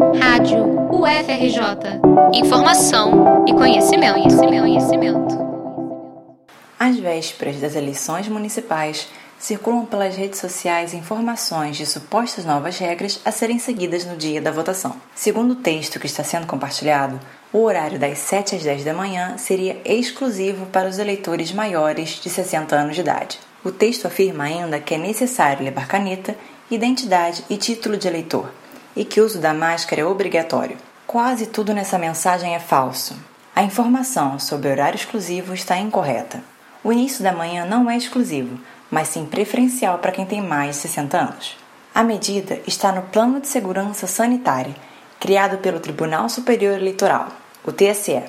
Rádio UFRJ. Informação e conhecimento, conhecimento, conhecimento. Às vésperas das eleições municipais, circulam pelas redes sociais informações de supostas novas regras a serem seguidas no dia da votação. Segundo o texto que está sendo compartilhado, o horário das 7 às 10 da manhã seria exclusivo para os eleitores maiores de 60 anos de idade. O texto afirma ainda que é necessário levar caneta, identidade e título de eleitor, e que o uso da máscara é obrigatório. Quase tudo nessa mensagem é falso. A informação sobre horário exclusivo está incorreta. O início da manhã não é exclusivo, mas sim preferencial para quem tem mais de 60 anos. A medida está no Plano de Segurança Sanitária, criado pelo Tribunal Superior Eleitoral, o TSE,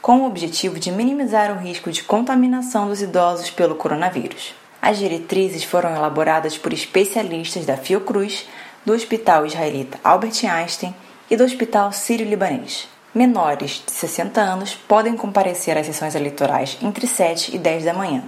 com o objetivo de minimizar o risco de contaminação dos idosos pelo coronavírus. As diretrizes foram elaboradas por especialistas da Fiocruz, do Hospital Israelita Albert Einstein e do Hospital Sírio-Libanês. Menores de 60 anos podem comparecer às sessões eleitorais entre 7 e 10 da manhã,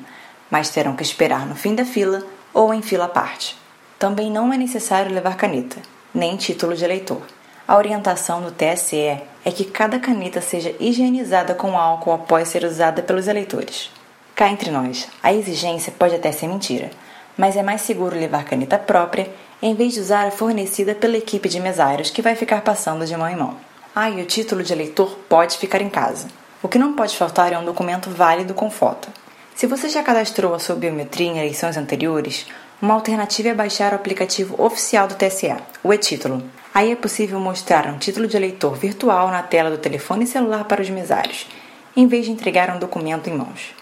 mas terão que esperar no fim da fila ou em fila à parte. Também não é necessário levar caneta, nem título de eleitor. A orientação do TSE é que cada caneta seja higienizada com álcool após ser usada pelos eleitores. Cá entre nós, a exigência pode até ser mentira, mas é mais seguro levar caneta própria em vez de usar a fornecida pela equipe de mesários que vai ficar passando de mão em mão. Ah, e o título de eleitor pode ficar em casa. O que não pode faltar é um documento válido com foto. Se você já cadastrou a sua biometria em eleições anteriores, uma alternativa é baixar o aplicativo oficial do TSE, o e-Título. Aí é possível mostrar um título de eleitor virtual na tela do telefone celular para os mesários, em vez de entregar um documento em mãos.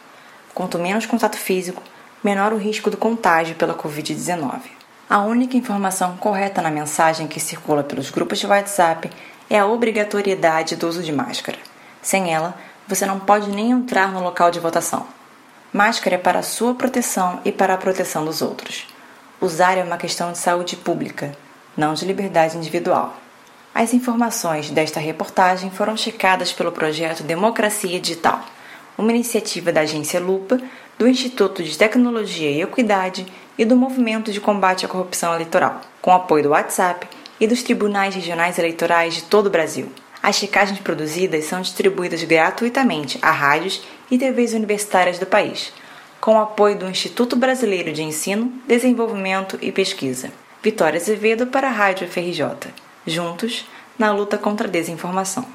Quanto menos contato físico, menor o risco do contágio pela Covid-19. A única informação correta na mensagem que circula pelos grupos de WhatsApp é a obrigatoriedade do uso de máscara. Sem ela, você não pode nem entrar no local de votação. Máscara é para a sua proteção e para a proteção dos outros. Usar é uma questão de saúde pública, não de liberdade individual. As informações desta reportagem foram checadas pelo projeto Democracia Digital, uma iniciativa da agência Lupa, do Instituto de Tecnologia e Equidade e do Movimento de Combate à Corrupção Eleitoral, com apoio do WhatsApp e dos tribunais regionais eleitorais de todo o Brasil. As checagens produzidas são distribuídas gratuitamente a rádios e TVs universitárias do país, com o apoio do Instituto Brasileiro de Ensino, Desenvolvimento e Pesquisa. Vitória Azevedo para a Rádio FRJ. Juntos, na luta contra a desinformação.